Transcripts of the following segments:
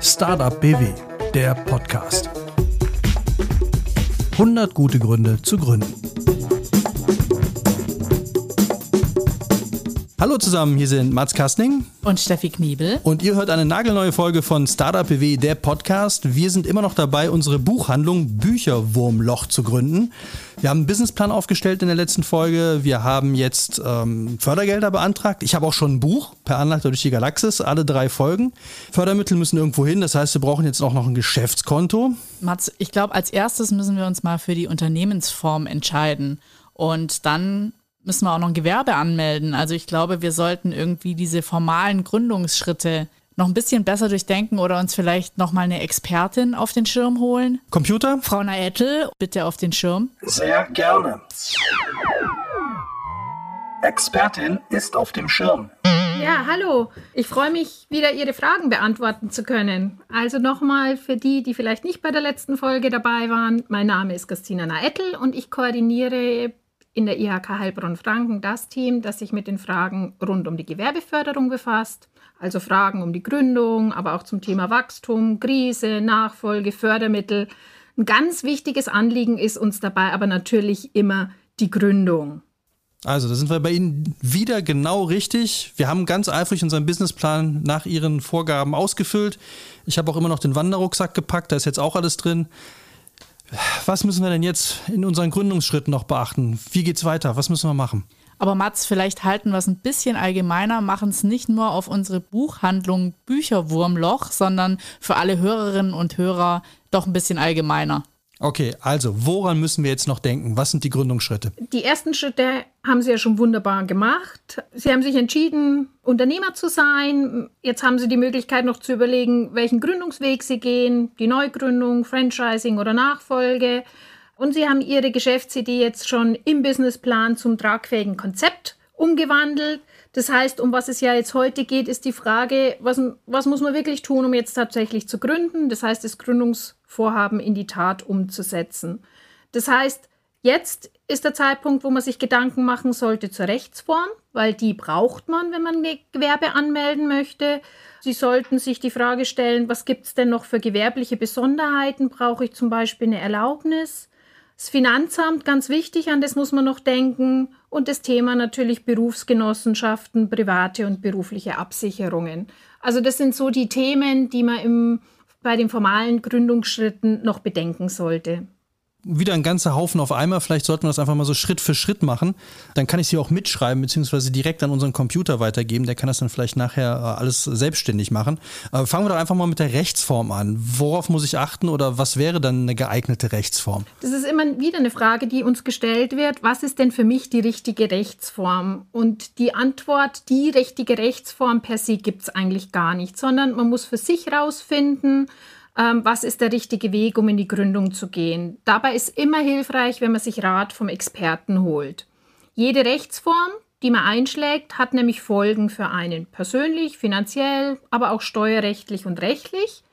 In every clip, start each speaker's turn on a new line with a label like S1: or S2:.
S1: Startup BW, der Podcast. 100 gute Gründe zu gründen. Hallo zusammen, hier sind Mats Kastning
S2: und Steffi Kniebel.
S1: Und ihr hört eine nagelneue Folge von Startup BW, der Podcast. Wir sind immer noch dabei, unsere Buchhandlung Bücherwurmloch zu gründen. Wir haben einen Businessplan aufgestellt in der letzten Folge. Wir haben jetzt ähm, Fördergelder beantragt. Ich habe auch schon ein Buch per Anleiter durch die Galaxis, alle drei Folgen. Fördermittel müssen irgendwo hin. Das heißt, wir brauchen jetzt auch noch ein Geschäftskonto.
S2: Mats, ich glaube, als erstes müssen wir uns mal für die Unternehmensform entscheiden. Und dann müssen wir auch noch ein Gewerbe anmelden. Also ich glaube, wir sollten irgendwie diese formalen Gründungsschritte noch ein bisschen besser durchdenken oder uns vielleicht noch mal eine Expertin auf den Schirm holen.
S1: Computer?
S2: Frau Naettel, bitte auf den Schirm.
S3: Sehr gerne. Expertin ist auf dem Schirm.
S4: Ja, hallo. Ich freue mich, wieder Ihre Fragen beantworten zu können. Also nochmal für die, die vielleicht nicht bei der letzten Folge dabei waren. Mein Name ist Christina Naettel und ich koordiniere in der IHK Heilbronn-Franken das Team, das sich mit den Fragen rund um die Gewerbeförderung befasst. Also Fragen um die Gründung, aber auch zum Thema Wachstum, Krise, Nachfolge, Fördermittel. Ein ganz wichtiges Anliegen ist uns dabei aber natürlich immer die Gründung.
S1: Also, da sind wir bei Ihnen wieder genau richtig. Wir haben ganz eifrig unseren Businessplan nach Ihren Vorgaben ausgefüllt. Ich habe auch immer noch den Wanderrucksack gepackt, da ist jetzt auch alles drin. Was müssen wir denn jetzt in unseren Gründungsschritten noch beachten? Wie geht's weiter? Was müssen wir machen?
S2: Aber Mats, vielleicht halten wir es ein bisschen allgemeiner, machen es nicht nur auf unsere Buchhandlung Bücherwurmloch, sondern für alle Hörerinnen und Hörer doch ein bisschen allgemeiner.
S1: Okay, also woran müssen wir jetzt noch denken? Was sind die Gründungsschritte?
S4: Die ersten Schritte haben Sie ja schon wunderbar gemacht. Sie haben sich entschieden, Unternehmer zu sein. Jetzt haben Sie die Möglichkeit noch zu überlegen, welchen Gründungsweg Sie gehen, die Neugründung, Franchising oder Nachfolge. Und Sie haben Ihre Geschäftsidee jetzt schon im Businessplan zum tragfähigen Konzept umgewandelt. Das heißt, um was es ja jetzt heute geht, ist die Frage, was, was muss man wirklich tun, um jetzt tatsächlich zu gründen? Das heißt, das Gründungsvorhaben in die Tat umzusetzen. Das heißt, jetzt ist der Zeitpunkt, wo man sich Gedanken machen sollte zur Rechtsform, weil die braucht man, wenn man Gewerbe anmelden möchte. Sie sollten sich die Frage stellen, was gibt es denn noch für gewerbliche Besonderheiten? Brauche ich zum Beispiel eine Erlaubnis? Das Finanzamt, ganz wichtig, an das muss man noch denken. Und das Thema natürlich Berufsgenossenschaften, private und berufliche Absicherungen. Also das sind so die Themen, die man im, bei den formalen Gründungsschritten noch bedenken sollte
S1: wieder ein ganzer Haufen auf einmal. Vielleicht sollten wir das einfach mal so Schritt für Schritt machen. Dann kann ich sie auch mitschreiben, beziehungsweise direkt an unseren Computer weitergeben. Der kann das dann vielleicht nachher äh, alles selbstständig machen. Aber fangen wir doch einfach mal mit der Rechtsform an. Worauf muss ich achten oder was wäre dann eine geeignete Rechtsform?
S4: Das ist immer wieder eine Frage, die uns gestellt wird. Was ist denn für mich die richtige Rechtsform? Und die Antwort, die richtige Rechtsform per se gibt es eigentlich gar nicht, sondern man muss für sich herausfinden, ähm, was ist der richtige Weg, um in die Gründung zu gehen. Dabei ist immer hilfreich, wenn man sich Rat vom Experten holt. Jede Rechtsform, die man einschlägt, hat nämlich Folgen für einen persönlich, finanziell, aber auch steuerrechtlich und rechtlich.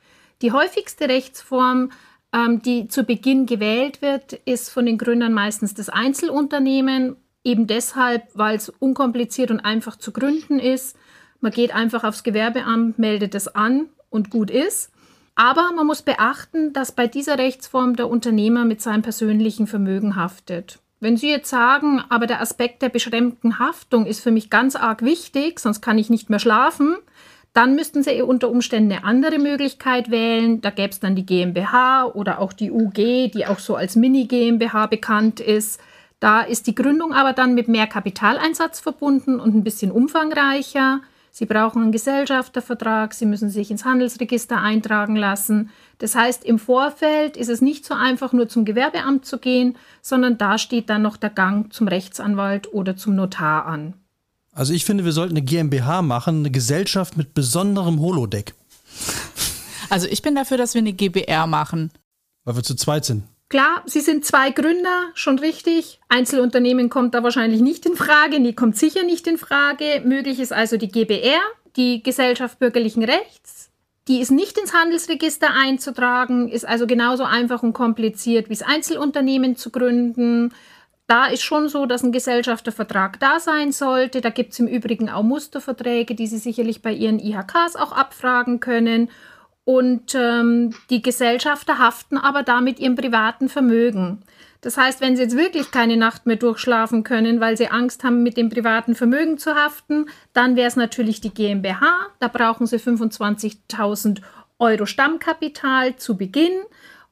S4: Die häufigste Rechtsform, ähm, die zu Beginn gewählt wird, ist von den Gründern meistens das Einzelunternehmen, eben deshalb, weil es unkompliziert und einfach zu gründen ist. Man geht einfach aufs Gewerbeamt, meldet es an und gut ist. Aber man muss beachten, dass bei dieser Rechtsform der Unternehmer mit seinem persönlichen Vermögen haftet. Wenn Sie jetzt sagen, aber der Aspekt der beschränkten Haftung ist für mich ganz arg wichtig, sonst kann ich nicht mehr schlafen, dann müssten Sie unter Umständen eine andere Möglichkeit wählen. Da gäbe es dann die GmbH oder auch die UG, die auch so als Mini-GmbH bekannt ist. Da ist die Gründung aber dann mit mehr Kapitaleinsatz verbunden und ein bisschen umfangreicher. Sie brauchen einen Gesellschaftervertrag, Sie müssen sich ins Handelsregister eintragen lassen. Das heißt, im Vorfeld ist es nicht so einfach, nur zum Gewerbeamt zu gehen, sondern da steht dann noch der Gang zum Rechtsanwalt oder zum Notar an.
S1: Also ich finde, wir sollten eine GmbH machen, eine Gesellschaft mit besonderem Holodeck.
S2: Also ich bin dafür, dass wir eine GBR machen.
S1: Weil wir zu zweit sind.
S4: Klar, Sie sind zwei Gründer, schon richtig. Einzelunternehmen kommt da wahrscheinlich nicht in Frage, nee, kommt sicher nicht in Frage. Möglich ist also die GBR, die Gesellschaft bürgerlichen Rechts. Die ist nicht ins Handelsregister einzutragen, ist also genauso einfach und kompliziert wie das Einzelunternehmen zu gründen. da ist schon so, dass ein Gesellschaftervertrag da sein sollte. Da gibt es im Übrigen auch Musterverträge, die Sie sicherlich bei Ihren IHKs auch abfragen können. Und ähm, die Gesellschafter haften aber damit ihrem privaten Vermögen. Das heißt, wenn Sie jetzt wirklich keine Nacht mehr durchschlafen können, weil Sie Angst haben, mit dem privaten Vermögen zu haften, dann wäre es natürlich die GmbH. Da brauchen Sie 25.000 Euro Stammkapital zu Beginn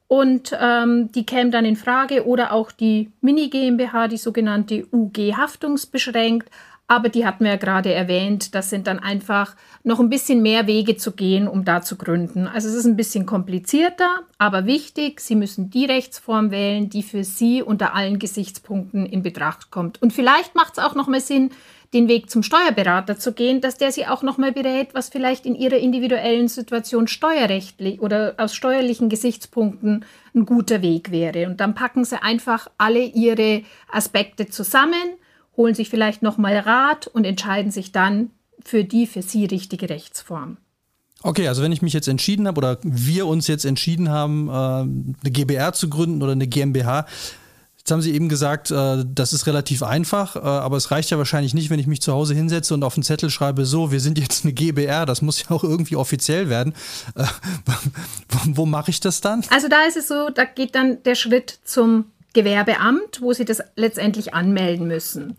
S4: und ähm, die käme dann in Frage oder auch die Mini GmbH, die sogenannte UG haftungsbeschränkt. Aber die hatten wir ja gerade erwähnt, das sind dann einfach noch ein bisschen mehr Wege zu gehen, um da zu gründen. Also es ist ein bisschen komplizierter, aber wichtig, Sie müssen die Rechtsform wählen, die für Sie unter allen Gesichtspunkten in Betracht kommt. Und vielleicht macht es auch noch mal Sinn, den Weg zum Steuerberater zu gehen, dass der sie auch nochmal berät, was vielleicht in ihrer individuellen Situation steuerrechtlich oder aus steuerlichen Gesichtspunkten ein guter Weg wäre. Und dann packen sie einfach alle ihre Aspekte zusammen, holen sich vielleicht nochmal Rat und entscheiden sich dann für die für sie richtige Rechtsform.
S1: Okay, also wenn ich mich jetzt entschieden habe oder wir uns jetzt entschieden haben, äh, eine GBR zu gründen oder eine GmbH, Jetzt haben Sie eben gesagt, äh, das ist relativ einfach, äh, aber es reicht ja wahrscheinlich nicht, wenn ich mich zu Hause hinsetze und auf den Zettel schreibe, so, wir sind jetzt eine GBR, das muss ja auch irgendwie offiziell werden. Wo mache ich das dann?
S4: Also da ist es so, da geht dann der Schritt zum Gewerbeamt, wo Sie das letztendlich anmelden müssen.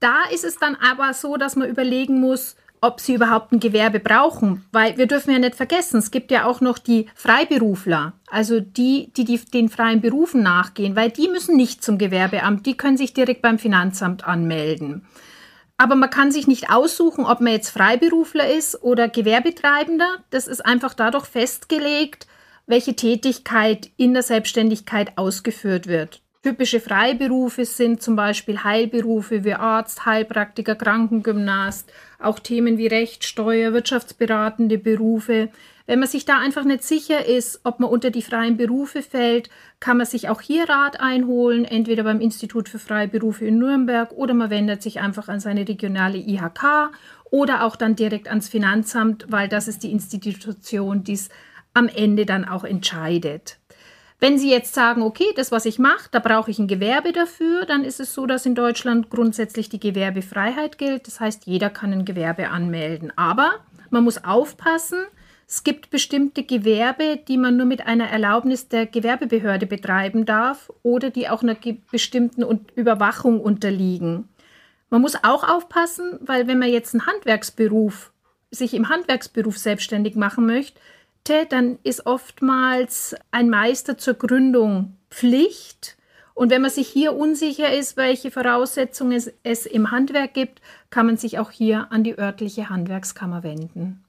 S4: Da ist es dann aber so, dass man überlegen muss, ob sie überhaupt ein Gewerbe brauchen. Weil wir dürfen ja nicht vergessen, es gibt ja auch noch die Freiberufler, also die, die, die den freien Berufen nachgehen, weil die müssen nicht zum Gewerbeamt, die können sich direkt beim Finanzamt anmelden. Aber man kann sich nicht aussuchen, ob man jetzt Freiberufler ist oder Gewerbetreibender. Das ist einfach dadurch festgelegt, welche Tätigkeit in der Selbstständigkeit ausgeführt wird. Typische Freiberufe sind zum Beispiel Heilberufe wie Arzt, Heilpraktiker, Krankengymnast, auch Themen wie Recht, Steuer, wirtschaftsberatende Berufe. Wenn man sich da einfach nicht sicher ist, ob man unter die freien Berufe fällt, kann man sich auch hier Rat einholen, entweder beim Institut für freie Berufe in Nürnberg oder man wendet sich einfach an seine regionale IHK oder auch dann direkt ans Finanzamt, weil das ist die Institution, die es am Ende dann auch entscheidet. Wenn Sie jetzt sagen, okay, das, was ich mache, da brauche ich ein Gewerbe dafür, dann ist es so, dass in Deutschland grundsätzlich die Gewerbefreiheit gilt. Das heißt, jeder kann ein Gewerbe anmelden. Aber man muss aufpassen, es gibt bestimmte Gewerbe, die man nur mit einer Erlaubnis der Gewerbebehörde betreiben darf oder die auch einer bestimmten Überwachung unterliegen. Man muss auch aufpassen, weil wenn man jetzt einen Handwerksberuf, sich im Handwerksberuf selbstständig machen möchte, dann ist oftmals ein Meister zur Gründung Pflicht. Und wenn man sich hier unsicher ist, welche Voraussetzungen es, es im Handwerk gibt, kann man sich auch hier an die örtliche Handwerkskammer wenden.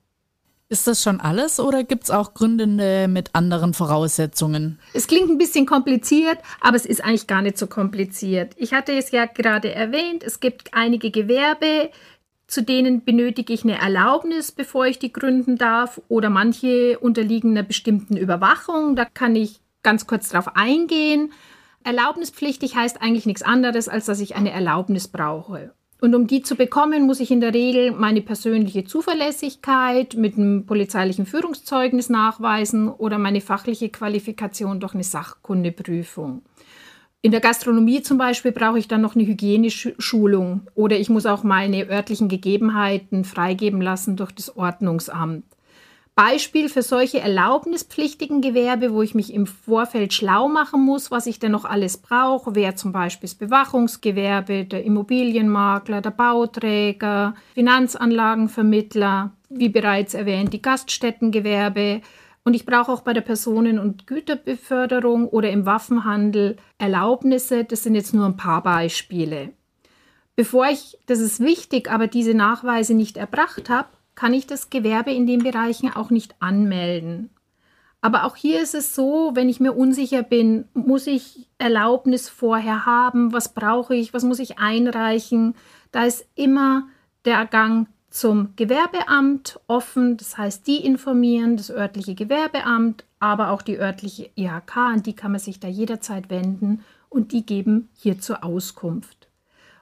S2: Ist das schon alles oder gibt es auch Gründende mit anderen Voraussetzungen?
S4: Es klingt ein bisschen kompliziert, aber es ist eigentlich gar nicht so kompliziert. Ich hatte es ja gerade erwähnt, es gibt einige Gewerbe, zu denen benötige ich eine Erlaubnis, bevor ich die gründen darf, oder manche unterliegen einer bestimmten Überwachung. Da kann ich ganz kurz darauf eingehen. Erlaubnispflichtig heißt eigentlich nichts anderes, als dass ich eine Erlaubnis brauche. Und um die zu bekommen, muss ich in der Regel meine persönliche Zuverlässigkeit mit einem polizeilichen Führungszeugnis nachweisen oder meine fachliche Qualifikation durch eine Sachkundeprüfung. In der Gastronomie zum Beispiel brauche ich dann noch eine Hygieneschulung oder ich muss auch meine örtlichen Gegebenheiten freigeben lassen durch das Ordnungsamt. Beispiel für solche erlaubnispflichtigen Gewerbe, wo ich mich im Vorfeld schlau machen muss, was ich denn noch alles brauche, wäre zum Beispiel das Bewachungsgewerbe, der Immobilienmakler, der Bauträger, Finanzanlagenvermittler, wie bereits erwähnt, die Gaststättengewerbe, und ich brauche auch bei der Personen- und Güterbeförderung oder im Waffenhandel Erlaubnisse. Das sind jetzt nur ein paar Beispiele. Bevor ich, das ist wichtig, aber diese Nachweise nicht erbracht habe, kann ich das Gewerbe in den Bereichen auch nicht anmelden. Aber auch hier ist es so, wenn ich mir unsicher bin, muss ich Erlaubnis vorher haben? Was brauche ich? Was muss ich einreichen? Da ist immer der Gang zum Gewerbeamt offen. Das heißt, die informieren das örtliche Gewerbeamt, aber auch die örtliche IHK, an die kann man sich da jederzeit wenden und die geben hierzu Auskunft.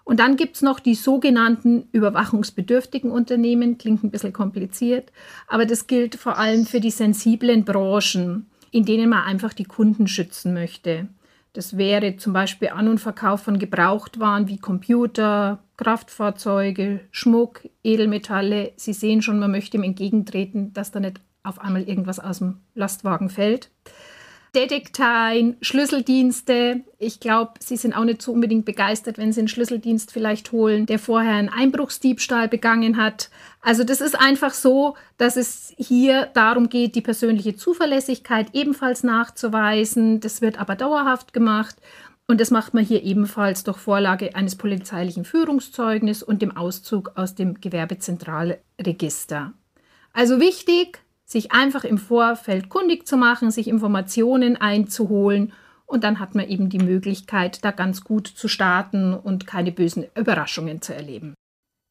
S4: Und dann gibt es noch die sogenannten überwachungsbedürftigen Unternehmen, klingt ein bisschen kompliziert, aber das gilt vor allem für die sensiblen Branchen, in denen man einfach die Kunden schützen möchte. Das wäre zum Beispiel An- und Verkauf von Gebrauchtwaren wie Computer, Kraftfahrzeuge, Schmuck, Edelmetalle. Sie sehen schon, man möchte ihm entgegentreten, dass da nicht auf einmal irgendwas aus dem Lastwagen fällt. Detekteien, Schlüsseldienste. Ich glaube, Sie sind auch nicht so unbedingt begeistert, wenn Sie einen Schlüsseldienst vielleicht holen, der vorher einen Einbruchsdiebstahl begangen hat. Also das ist einfach so, dass es hier darum geht, die persönliche Zuverlässigkeit ebenfalls nachzuweisen. Das wird aber dauerhaft gemacht. Und das macht man hier ebenfalls durch Vorlage eines polizeilichen Führungszeugnisses und dem Auszug aus dem Gewerbezentralregister. Also wichtig, sich einfach im Vorfeld kundig zu machen, sich Informationen einzuholen und dann hat man eben die Möglichkeit, da ganz gut zu starten und keine bösen Überraschungen zu erleben.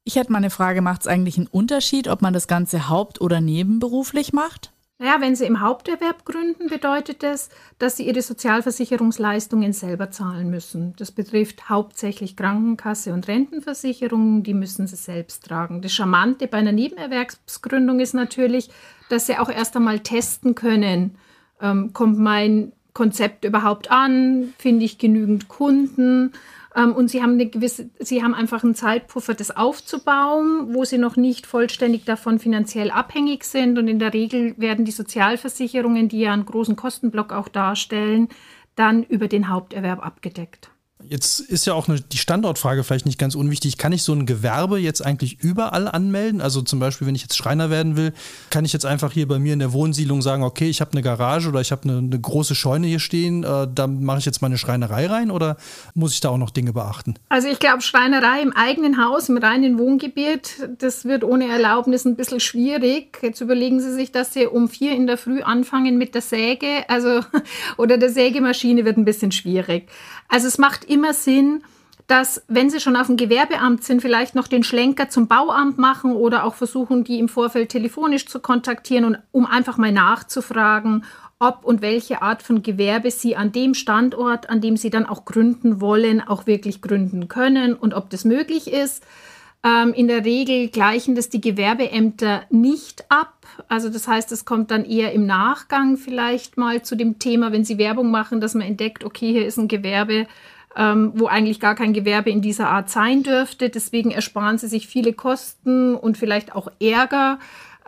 S2: Ich hätte mal eine Frage, macht es eigentlich einen Unterschied, ob man das Ganze haupt- oder nebenberuflich macht?
S4: Naja, wenn Sie im Haupterwerb gründen, bedeutet das, dass Sie Ihre Sozialversicherungsleistungen selber zahlen müssen. Das betrifft hauptsächlich Krankenkasse und Rentenversicherungen, die müssen Sie selbst tragen. Das Charmante bei einer Nebenerwerbsgründung ist natürlich, dass Sie auch erst einmal testen können, ähm, kommt mein Konzept überhaupt an, finde ich genügend Kunden ähm, und sie haben eine gewisse, sie haben einfach einen Zeitpuffer, das aufzubauen, wo sie noch nicht vollständig davon finanziell abhängig sind. Und in der Regel werden die Sozialversicherungen, die ja einen großen Kostenblock auch darstellen, dann über den Haupterwerb abgedeckt.
S1: Jetzt ist ja auch eine, die Standortfrage vielleicht nicht ganz unwichtig. Kann ich so ein Gewerbe jetzt eigentlich überall anmelden? Also zum Beispiel, wenn ich jetzt Schreiner werden will, kann ich jetzt einfach hier bei mir in der Wohnsiedlung sagen, okay, ich habe eine Garage oder ich habe eine, eine, große Scheune hier stehen, äh, da mache ich jetzt meine Schreinerei rein oder muss ich da auch noch Dinge beachten?
S4: Also ich glaube, Schreinerei im eigenen Haus, im reinen Wohngebiet, das wird ohne Erlaubnis ein bisschen schwierig. Jetzt überlegen Sie sich, dass Sie um vier in der Früh anfangen mit der Säge, also oder der Sägemaschine wird ein bisschen schwierig. Also es macht immer Sinn, dass, wenn Sie schon auf dem Gewerbeamt sind, vielleicht noch den Schlenker zum Bauamt machen oder auch versuchen, die im Vorfeld telefonisch zu kontaktieren und um einfach mal nachzufragen, ob und welche Art von Gewerbe Sie an dem Standort, an dem Sie dann auch gründen wollen, auch wirklich gründen können und ob das möglich ist. Ähm, in der Regel gleichen das die Gewerbeämter nicht ab. Also das heißt, es kommt dann eher im Nachgang vielleicht mal zu dem Thema, wenn Sie Werbung machen, dass man entdeckt, okay, hier ist ein Gewerbe, ähm, wo eigentlich gar kein Gewerbe in dieser Art sein dürfte. Deswegen ersparen Sie sich viele Kosten und vielleicht auch Ärger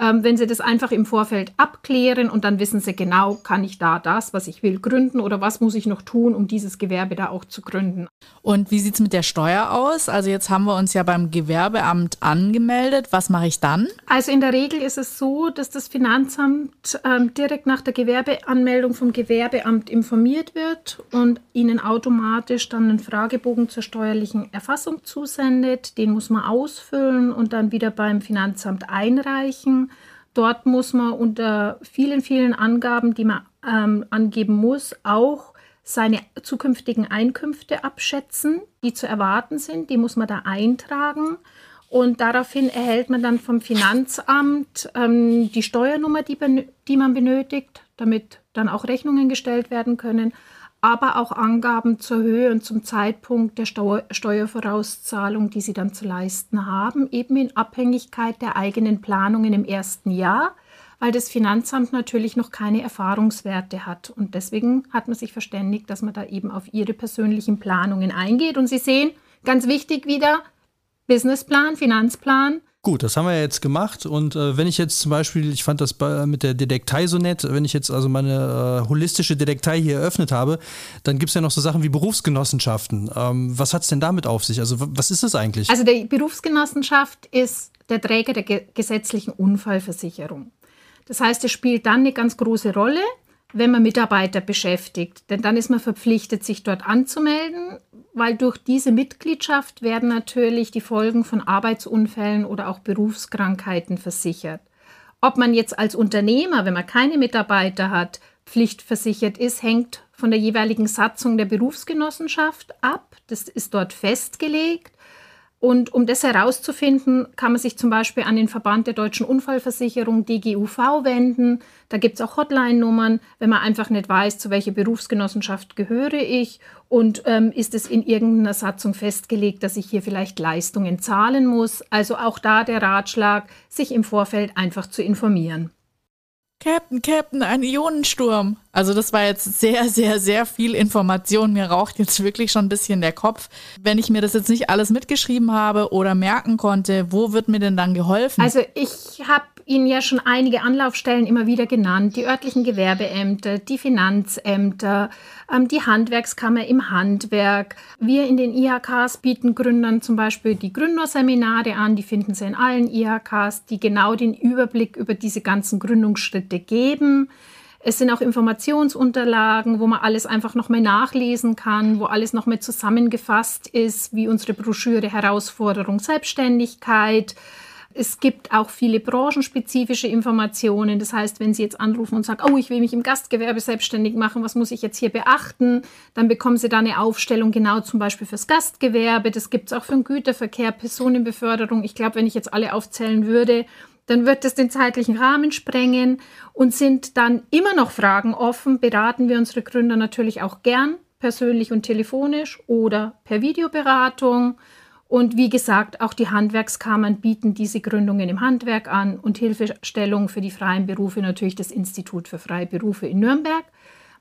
S4: ähm, wenn Sie das einfach im Vorfeld abklären und dann wissen Sie genau, kann ich da das, was ich will, gründen oder was muss ich noch tun, um dieses Gewerbe da auch zu gründen.
S2: Und wie sieht es mit der Steuer aus? Also jetzt haben wir uns ja beim Gewerbeamt angemeldet. Was mache ich dann?
S4: Also in der Regel ist es so, dass das Finanzamt ähm, direkt nach der Gewerbeanmeldung vom Gewerbeamt informiert wird und Ihnen automatisch dann einen Fragebogen zur steuerlichen Erfassung zusendet. Den muss man ausfüllen und dann wieder beim Finanzamt einreichen. Dort muss man unter vielen, vielen Angaben, die man ähm, angeben muss, auch seine zukünftigen Einkünfte abschätzen, die zu erwarten sind. Die muss man da eintragen. Und daraufhin erhält man dann vom Finanzamt ähm, die Steuernummer, die, die man benötigt, damit dann auch Rechnungen gestellt werden können aber auch Angaben zur Höhe und zum Zeitpunkt der Steu Steuervorauszahlung, die sie dann zu leisten haben, eben in Abhängigkeit der eigenen Planungen im ersten Jahr, weil das Finanzamt natürlich noch keine Erfahrungswerte hat. Und deswegen hat man sich verständigt, dass man da eben auf ihre persönlichen Planungen eingeht. Und Sie sehen, ganz wichtig wieder, Businessplan, Finanzplan,
S1: Gut, das haben wir jetzt gemacht und äh, wenn ich jetzt zum Beispiel, ich fand das bei, mit der Detektei so nett, wenn ich jetzt also meine äh, holistische Detektei hier eröffnet habe, dann gibt es ja noch so Sachen wie Berufsgenossenschaften. Ähm, was hat es denn damit auf sich? Also was ist das eigentlich?
S4: Also die Berufsgenossenschaft ist der Träger der ge gesetzlichen Unfallversicherung. Das heißt, es spielt dann eine ganz große Rolle, wenn man Mitarbeiter beschäftigt, denn dann ist man verpflichtet, sich dort anzumelden weil durch diese Mitgliedschaft werden natürlich die Folgen von Arbeitsunfällen oder auch Berufskrankheiten versichert. Ob man jetzt als Unternehmer, wenn man keine Mitarbeiter hat, pflichtversichert ist, hängt von der jeweiligen Satzung der Berufsgenossenschaft ab. Das ist dort festgelegt. Und um das herauszufinden, kann man sich zum Beispiel an den Verband der deutschen Unfallversicherung DGUV wenden. Da gibt es auch Hotline-Nummern, wenn man einfach nicht weiß, zu welcher Berufsgenossenschaft gehöre ich und ähm, ist es in irgendeiner Satzung festgelegt, dass ich hier vielleicht Leistungen zahlen muss. Also auch da der Ratschlag, sich im Vorfeld einfach zu informieren.
S2: Captain, Captain, ein Ionensturm. Also das war jetzt sehr, sehr, sehr viel Information. Mir raucht jetzt wirklich schon ein bisschen der Kopf. Wenn ich mir das jetzt nicht alles mitgeschrieben habe oder merken konnte, wo wird mir denn dann geholfen?
S4: Also ich habe Ihnen ja schon einige Anlaufstellen immer wieder genannt. Die örtlichen Gewerbeämter, die Finanzämter, ähm, die Handwerkskammer im Handwerk. Wir in den IHKs bieten Gründern zum Beispiel die Gründerseminare an. Die finden Sie in allen IHKs, die genau den Überblick über diese ganzen Gründungsschritte geben. Es sind auch Informationsunterlagen, wo man alles einfach nochmal nachlesen kann, wo alles nochmal zusammengefasst ist, wie unsere Broschüre Herausforderung Selbstständigkeit. Es gibt auch viele branchenspezifische Informationen. Das heißt, wenn Sie jetzt anrufen und sagen, oh, ich will mich im Gastgewerbe selbstständig machen, was muss ich jetzt hier beachten? Dann bekommen Sie da eine Aufstellung genau zum Beispiel fürs Gastgewerbe. Das gibt es auch für den Güterverkehr, Personenbeförderung. Ich glaube, wenn ich jetzt alle aufzählen würde, dann wird es den zeitlichen Rahmen sprengen und sind dann immer noch Fragen offen, beraten wir unsere Gründer natürlich auch gern, persönlich und telefonisch oder per Videoberatung. Und wie gesagt, auch die Handwerkskammern bieten diese Gründungen im Handwerk an und Hilfestellung für die freien Berufe natürlich das Institut für freie Berufe in Nürnberg.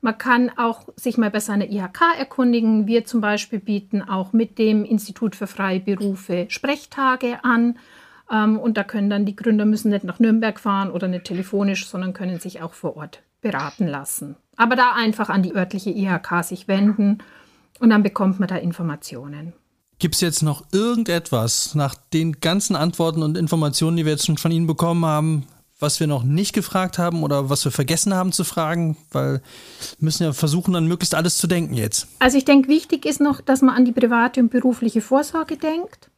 S4: Man kann auch sich mal bei seiner IHK erkundigen. Wir zum Beispiel bieten auch mit dem Institut für freie Berufe Sprechtage an ähm, und da können dann die Gründer müssen nicht nach Nürnberg fahren oder nicht telefonisch, sondern können sich auch vor Ort beraten lassen. Aber da einfach an die örtliche IHK sich wenden und dann bekommt man da Informationen.
S1: Gibt es jetzt noch irgendetwas nach den ganzen Antworten und Informationen, die wir jetzt schon von Ihnen bekommen haben, was wir noch nicht gefragt haben oder was wir vergessen haben zu fragen? Weil wir müssen ja versuchen, dann möglichst alles zu denken jetzt.
S4: Also ich denke, wichtig ist noch, dass man an die private und berufliche Vorsorge denkt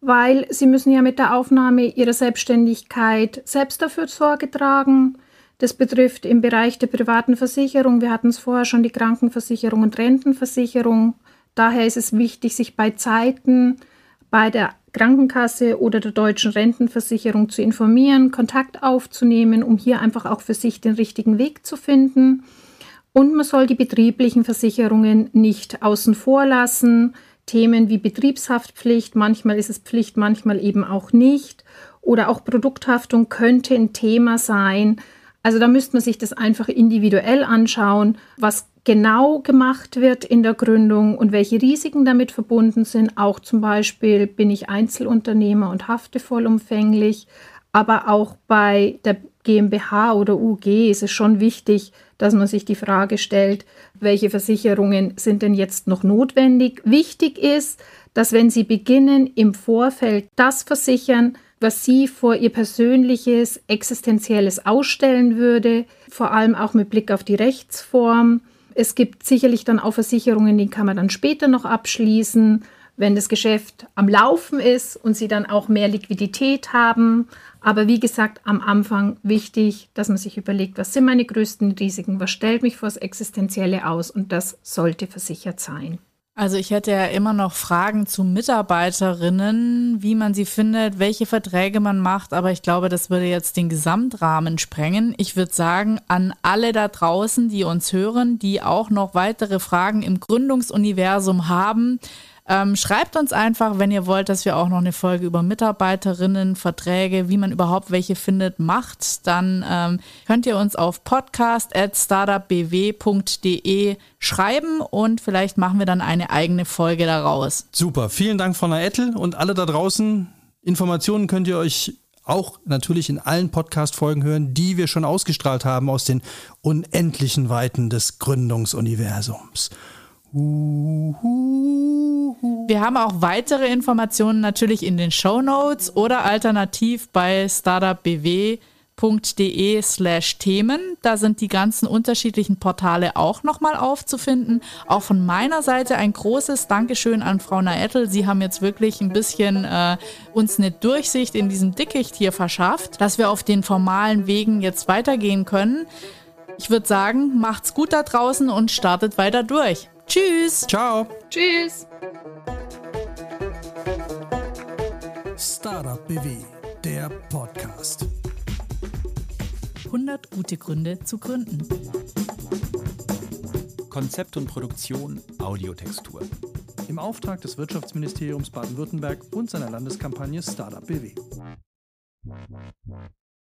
S4: weil sie müssen ja mit der Aufnahme ihrer Selbstständigkeit selbst dafür Sorge tragen. Das betrifft im Bereich der privaten Versicherung, wir hatten es vorher schon, die Krankenversicherung und Rentenversicherung. Daher ist es wichtig, sich bei Zeiten bei der Krankenkasse oder der deutschen Rentenversicherung zu informieren, Kontakt aufzunehmen, um hier einfach auch für sich den richtigen Weg zu finden. Und man soll die betrieblichen Versicherungen nicht außen vor lassen. Themen wie Betriebshaftpflicht, manchmal ist es Pflicht, manchmal eben auch nicht. Oder auch Produkthaftung könnte ein Thema sein. Also da müsste man sich das einfach individuell anschauen, was genau gemacht wird in der Gründung und welche Risiken damit verbunden sind. Auch zum Beispiel bin ich Einzelunternehmer und hafte vollumfänglich. Aber auch bei der GmbH oder UG ist es schon wichtig, dass man sich die Frage stellt, welche Versicherungen sind denn jetzt noch notwendig. Wichtig ist, dass wenn Sie beginnen, im Vorfeld das versichern, was Sie vor Ihr persönliches, existenzielles ausstellen würde, vor allem auch mit Blick auf die Rechtsform. Es gibt sicherlich dann auch Versicherungen, die kann man dann später noch abschließen wenn das Geschäft am Laufen ist und sie dann auch mehr Liquidität haben. Aber wie gesagt, am Anfang wichtig, dass man sich überlegt, was sind meine größten Risiken, was stellt mich vor das Existenzielle aus und das sollte versichert sein.
S2: Also ich hätte ja immer noch Fragen zu Mitarbeiterinnen, wie man sie findet, welche Verträge man macht, aber ich glaube, das würde jetzt den Gesamtrahmen sprengen. Ich würde sagen, an alle da draußen, die uns hören, die auch noch weitere Fragen im Gründungsuniversum haben, ähm, schreibt uns einfach, wenn ihr wollt, dass wir auch noch eine Folge über Mitarbeiterinnen, Verträge, wie man überhaupt welche findet, macht. Dann ähm, könnt ihr uns auf podcast.startupbw.de schreiben und vielleicht machen wir dann eine eigene Folge daraus.
S1: Super, vielen Dank, Frau Naettel und alle da draußen. Informationen könnt ihr euch auch natürlich in allen Podcast-Folgen hören, die wir schon ausgestrahlt haben aus den unendlichen Weiten des Gründungsuniversums.
S2: Wir haben auch weitere Informationen natürlich in den Show Notes oder alternativ bei startupbw.de slash Themen. Da sind die ganzen unterschiedlichen Portale auch nochmal aufzufinden. Auch von meiner Seite ein großes Dankeschön an Frau Naettel. Sie haben jetzt wirklich ein bisschen äh, uns eine Durchsicht in diesem Dickicht hier verschafft, dass wir auf den formalen Wegen jetzt weitergehen können. Ich würde sagen, macht's gut da draußen und startet weiter durch. Tschüss.
S1: Ciao.
S4: Tschüss.
S1: Startup BW, der Podcast.
S2: 100 gute Gründe zu gründen.
S5: Konzept und Produktion Audiotextur.
S1: Im Auftrag des Wirtschaftsministeriums Baden-Württemberg und seiner Landeskampagne Startup BW.